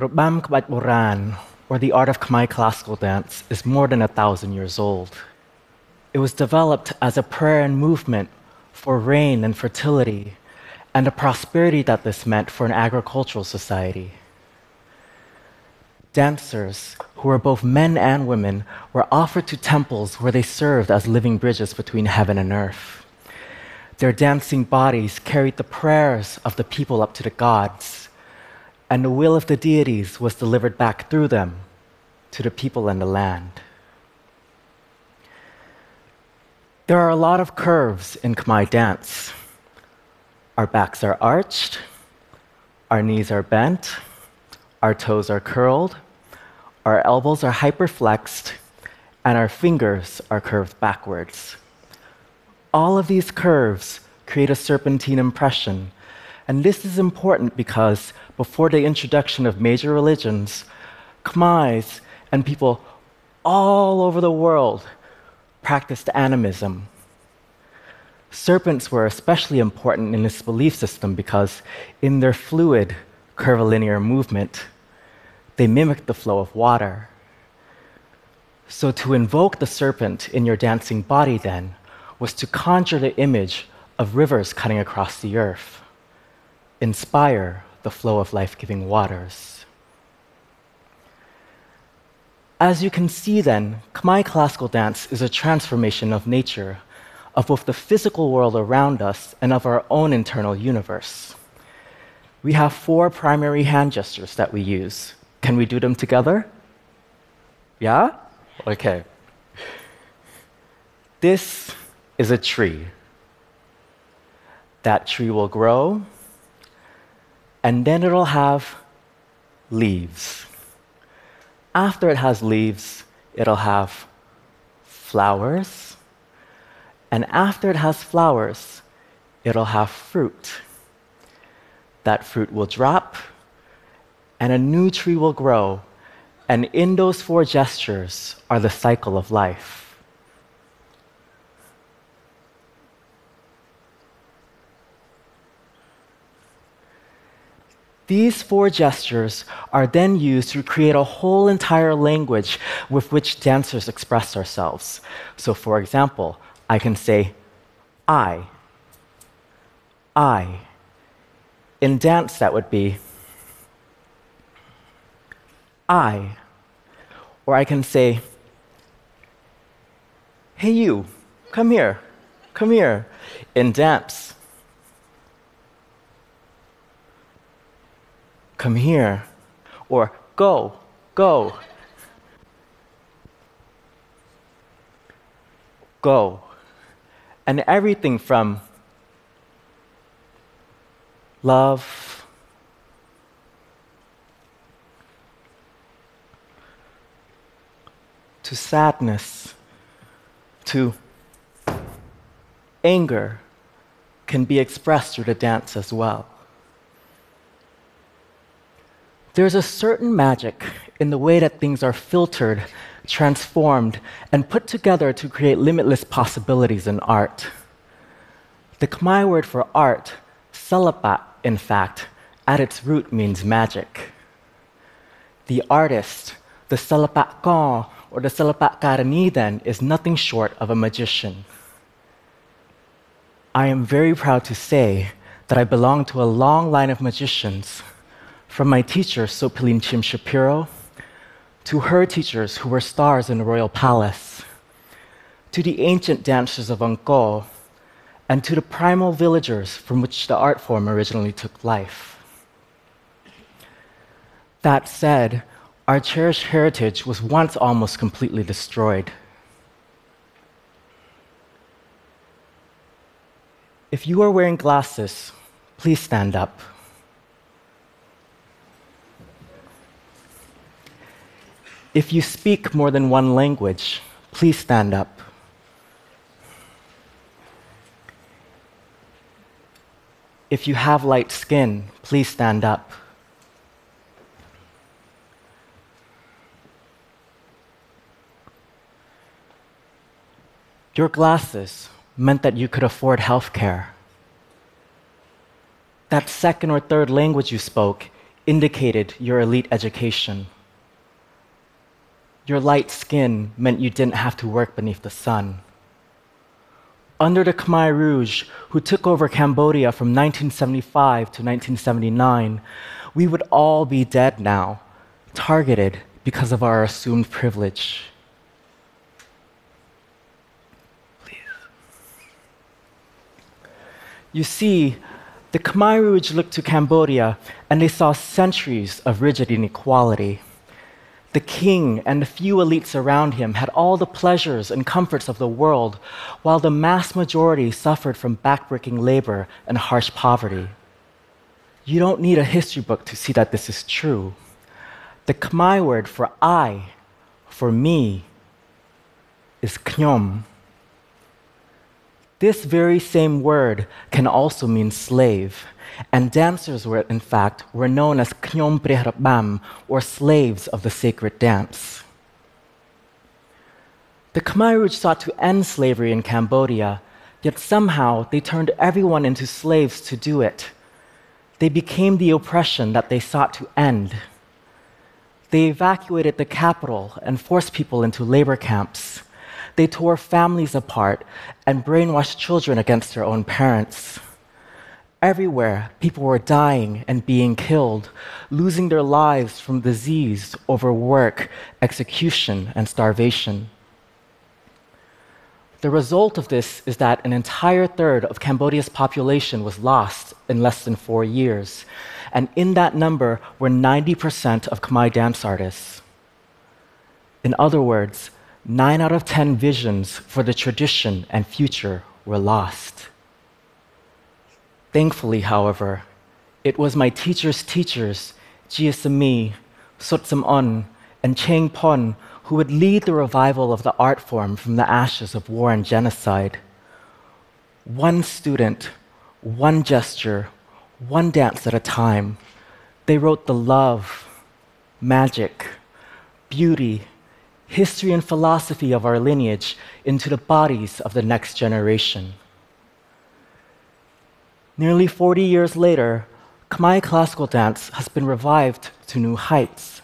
Robam Kbach Boran, or the art of Khmer classical dance, is more than a thousand years old. It was developed as a prayer and movement for rain and fertility, and the prosperity that this meant for an agricultural society. Dancers, who were both men and women, were offered to temples where they served as living bridges between heaven and earth. Their dancing bodies carried the prayers of the people up to the gods, and the will of the deities was delivered back through them to the people and the land. There are a lot of curves in Khmer dance. Our backs are arched, our knees are bent, our toes are curled, our elbows are hyperflexed, and our fingers are curved backwards. All of these curves create a serpentine impression. And this is important because before the introduction of major religions, Khmers and people all over the world practiced animism. Serpents were especially important in this belief system because, in their fluid, curvilinear movement, they mimicked the flow of water. So, to invoke the serpent in your dancing body, then, was to conjure the image of rivers cutting across the earth, inspire the flow of life giving waters. As you can see, then, Khmer classical dance is a transformation of nature, of both the physical world around us and of our own internal universe. We have four primary hand gestures that we use. Can we do them together? Yeah? Okay. This is a tree. That tree will grow, and then it'll have leaves. After it has leaves, it'll have flowers. And after it has flowers, it'll have fruit. That fruit will drop, and a new tree will grow. And in those four gestures are the cycle of life. These four gestures are then used to create a whole entire language with which dancers express ourselves. So, for example, I can say, I. I. In dance, that would be, I. Or I can say, Hey, you, come here, come here. In dance, come here, or go, go. Go. And everything from love, to sadness, to anger can be expressed through the dance as well. There's a certain magic in the way that things are filtered, transformed, and put together to create limitless possibilities in art. The Khmer word for art, salapat, in fact, at its root means magic. The artist, the salapat kon, or the salapat karani, then, is nothing short of a magician. I am very proud to say that I belong to a long line of magicians from my teacher, Sophiline Cheam Shapiro, to her teachers who were stars in the royal palace, to the ancient dancers of Angkor, and to the primal villagers from which the art form originally took life. That said, our cherished heritage was once almost completely destroyed. If you are wearing glasses, please stand up. If you speak more than one language, please stand up. If you have light skin, please stand up. Your glasses meant that you could afford health care. That second or third language you spoke indicated your elite education. Your light skin meant you didn't have to work beneath the sun. Under the Khmer Rouge, who took over Cambodia from 1975 to 1979, we would all be dead now, targeted because of our assumed privilege. You see, the Khmer Rouge looked to Cambodia and they saw centuries of rigid inequality. The king and the few elites around him had all the pleasures and comforts of the world, while the mass majority suffered from backbreaking labor and harsh poverty. You don't need a history book to see that this is true. The Khmer word for I, for me, is knyom. This very same word can also mean slave, and dancers were, in fact, were known as knyom prehrabam, or slaves of the sacred dance. The Khmer Rouge sought to end slavery in Cambodia, yet somehow they turned everyone into slaves to do it. They became the oppression that they sought to end. They evacuated the capital and forced people into labor camps. They tore families apart and brainwashed children against their own parents. Everywhere, people were dying and being killed, losing their lives from disease, overwork, execution, and starvation. The result of this is that an entire third of Cambodia's population was lost in less than four years, and in that number were 90% of Khmer dance artists. In other words, 9 out of 10 visions for the tradition and future were lost. Thankfully, however, it was my teacher's teachers, Chea Samy, Sotsam On, and Chheng Phon, who would lead the revival of the art form from the ashes of war and genocide. One student, one gesture, one dance at a time, they wrote the love, magic, beauty, history, and philosophy of our lineage into the bodies of the next generation. Nearly 40 years later, Khmer classical dance has been revived to new heights.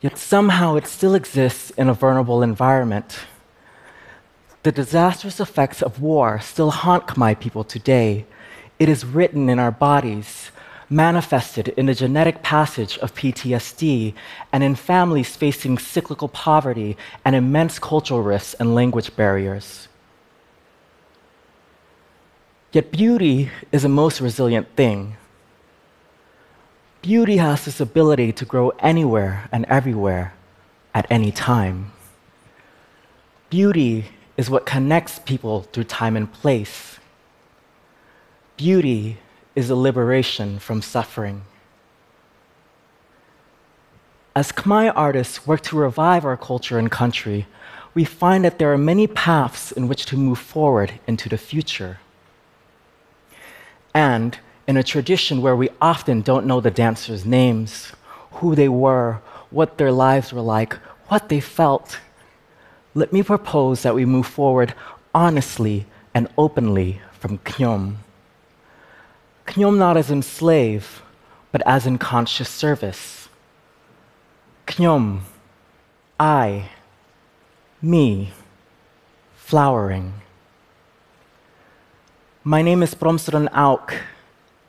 Yet somehow it still exists in a vulnerable environment. The disastrous effects of war still haunt Khmer people today, it is written in our bodies, manifested in the genetic passage of PTSD, and in families facing cyclical poverty and immense cultural rifts and language barriers. Yet beauty is a most resilient thing. Beauty has this ability to grow anywhere and everywhere at any time. Beauty is what connects people through time and place. Beauty is a liberation from suffering. As Khmer artists work to revive our culture and country, we find that there are many paths in which to move forward into the future. And in a tradition where we often don't know the dancers' names, who they were, what their lives were like, what they felt, let me propose that we move forward honestly and openly from Knyom. Not as in slave, but as in conscious service. Knyom, I, me, flowering. My name is Prumsodun Ok.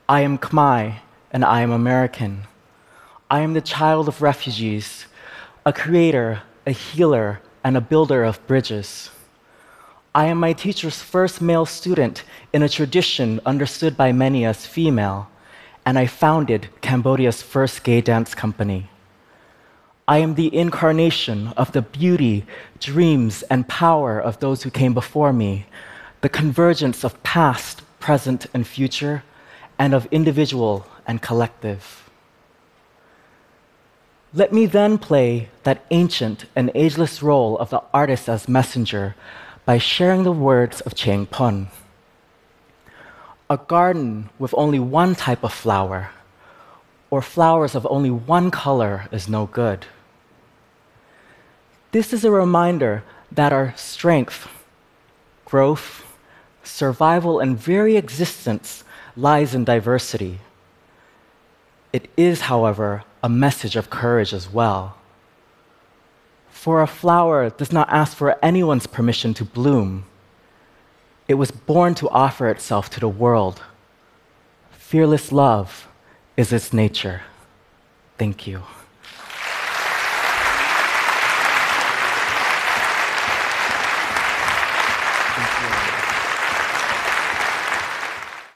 I am Khmer and I am American. I am the child of refugees, a creator, a healer, and a builder of bridges. I am my teacher's first male student in a tradition understood by many as female, and I founded Cambodia's first gay dance company. I am the incarnation of the beauty, dreams, and power of those who came before me, the convergence of past, present, and future, and of individual and collective. Let me then play that ancient and ageless role of the artist as messenger by sharing the words of Chheng Phon. A garden with only one type of flower, or flowers of only one color, is no good. This is a reminder that our strength, growth, survival, and very existence lies in diversity. It is, however, a message of courage as well. For a flower does not ask for anyone's permission to bloom. It was born to offer itself to the world. Fearless love is its nature. Thank you.